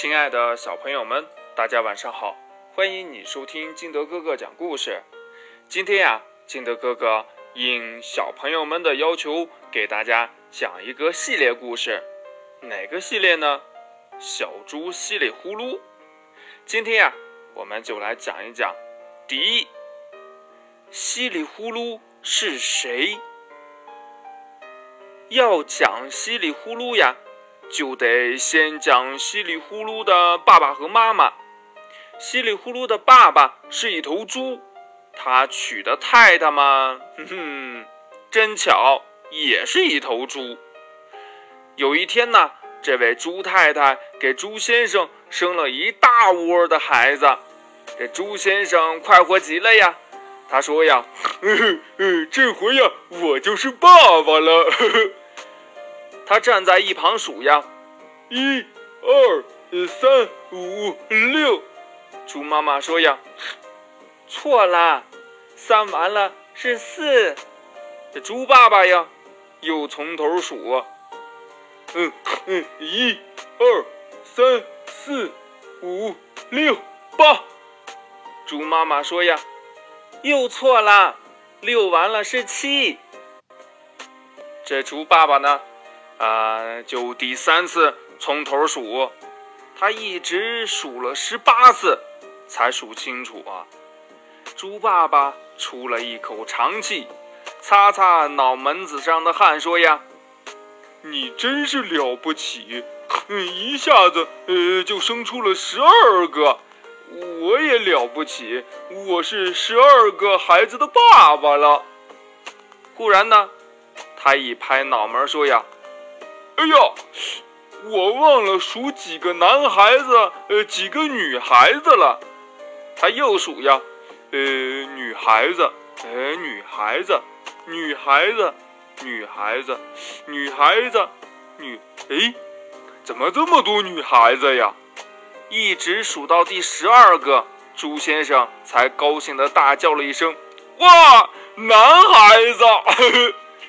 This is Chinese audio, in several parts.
亲爱的小朋友们，大家晚上好！欢迎你收听金德哥哥讲故事。今天呀，金德哥哥应小朋友们的要求，给大家讲一个系列故事。哪个系列呢？小猪稀里呼噜。今天呀，我们就来讲一讲第一，稀里呼噜是谁？要讲稀里呼噜呀。就得先讲稀里呼噜的爸爸和妈妈。稀里呼噜的爸爸是一头猪，他娶的太太嘛，哼哼，真巧，也是一头猪。有一天呢，这位猪太太给猪先生生了一大窝的孩子，这猪先生快活极了呀。他说呀：“这回呀，我就是爸爸了。”呵呵他站在一旁数呀，一、二、三、五、六。猪妈妈说呀，错啦，三完了是四。这猪爸爸呀，又从头数，嗯嗯，一、二、三、四、五、六、八。猪妈妈说呀，又错啦，六完了是七。这猪爸爸呢？啊，就第三次从头数，他一直数了十八次，才数清楚啊。猪爸爸出了一口长气，擦擦脑门子上的汗，说呀：“你真是了不起，一下子呃就生出了十二个。我也了不起，我是十二个孩子的爸爸了。”忽然呢，他一拍脑门说呀。哎呀，我忘了数几个男孩子，呃，几个女孩子了。他又数呀，呃，女孩子，呃，女孩子，女孩子，女孩子，女孩子，女，哎，怎么这么多女孩子呀？一直数到第十二个，猪先生才高兴的大叫了一声：“哇，男孩子！”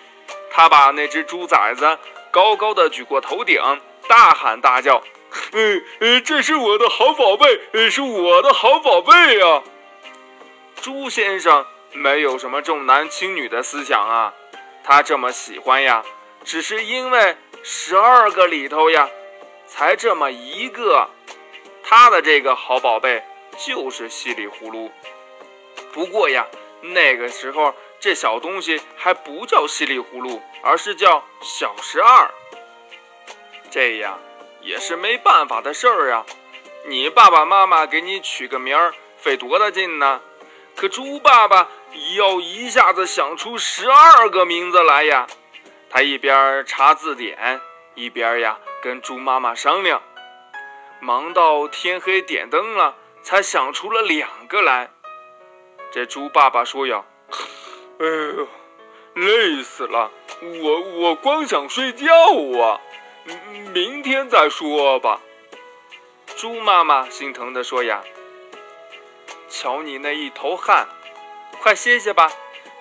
他把那只猪崽子。高高的举过头顶，大喊大叫：“嗯嗯，这是我的好宝贝，是我的好宝贝呀！”朱先生没有什么重男轻女的思想啊，他这么喜欢呀，只是因为十二个里头呀，才这么一个，他的这个好宝贝就是稀里呼噜。不过呀，那个时候。这小东西还不叫稀里糊涂，而是叫小十二。这样也是没办法的事儿啊！你爸爸妈妈给你取个名儿，费多大劲呢？可猪爸爸要一下子想出十二个名字来呀！他一边查字典，一边呀跟猪妈妈商量，忙到天黑点灯了，才想出了两个来。这猪爸爸说呀。哎呦，累死了！我我光想睡觉啊，明天再说吧。猪妈妈心疼地说呀：“瞧你那一头汗，快歇歇吧，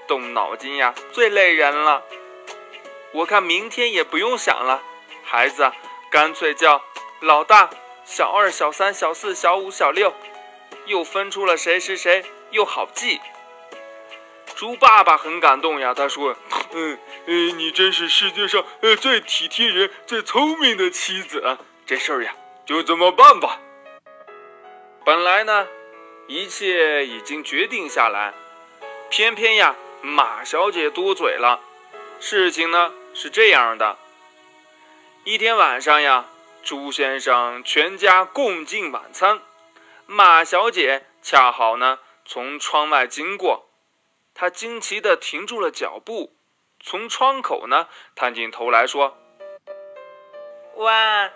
动脑筋呀最累人了。我看明天也不用想了，孩子干脆叫老大、小二、小三、小四、小五、小六，又分出了谁是谁，又好记。”猪爸爸很感动呀，他说：“嗯嗯，你真是世界上呃最体贴人、最聪明的妻子。这事儿呀，就这么办吧。”本来呢，一切已经决定下来，偏偏呀，马小姐多嘴了。事情呢是这样的：一天晚上呀，猪先生全家共进晚餐，马小姐恰好呢从窗外经过。他惊奇地停住了脚步，从窗口呢探进头来说：“哇，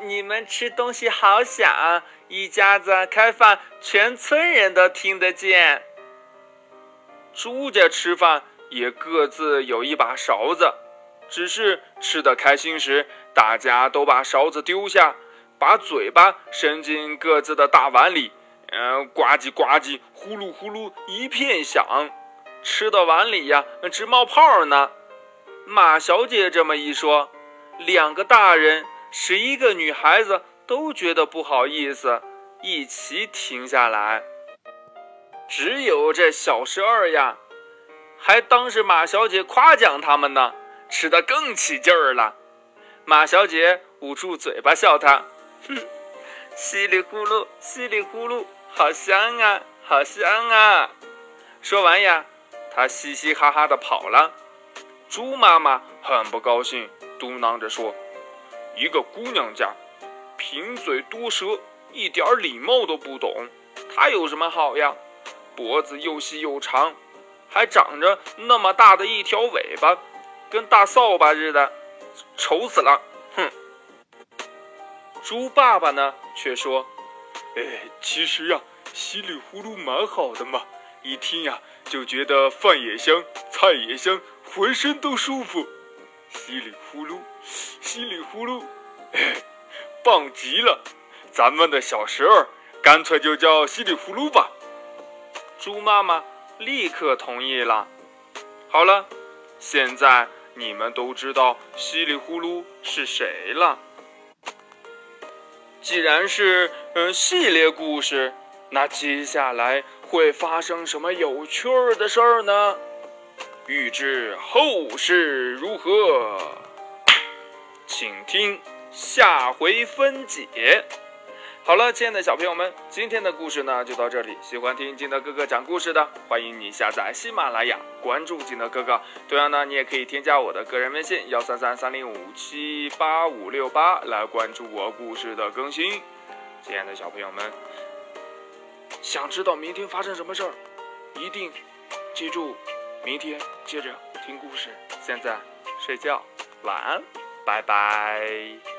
你们吃东西好响，一家子开饭，全村人都听得见。猪家吃饭也各自有一把勺子，只是吃得开心时，大家都把勺子丢下，把嘴巴伸进各自的大碗里，嗯，呱唧呱唧，呼噜呼噜，一片响。”吃的碗里呀，直冒泡呢。马小姐这么一说，两个大人，十一个女孩子都觉得不好意思，一起停下来。只有这小十二呀，还当是马小姐夸奖他们呢，吃得更起劲儿了。马小姐捂住嘴巴笑他，哼，稀里呼噜，稀里呼噜，好香啊，好香啊！说完呀，他嘻嘻哈哈的跑了。猪妈妈很不高兴，嘟囔着说：“一个姑娘家，贫嘴多舌，一点礼貌都不懂，她有什么好呀？脖子又细又长，还长着那么大的一条尾巴，跟大扫把似的，丑死了！哼！”猪爸爸呢，却说：“哎，其实呀，稀里呼噜蛮好的嘛，一听呀，就觉得饭也香，菜也香。”浑身都舒服，稀里呼噜，稀里呼噜，棒极了！咱们的小十二干脆就叫稀里呼噜吧。猪妈妈立刻同意了。好了，现在你们都知道稀里呼噜是谁了。既然是嗯系列故事，那接下来会发生什么有趣儿的事儿呢？欲知后事如何，请听下回分解。好了，亲爱的小朋友们，今天的故事呢就到这里。喜欢听金德哥哥讲故事的，欢迎你下载喜马拉雅，关注金德哥哥。同样呢，你也可以添加我的个人微信幺三三三零五七八五六八来关注我故事的更新。亲爱的小朋友们，想知道明天发生什么事儿，一定记住。明天接着听故事，现在睡觉，晚安，拜拜。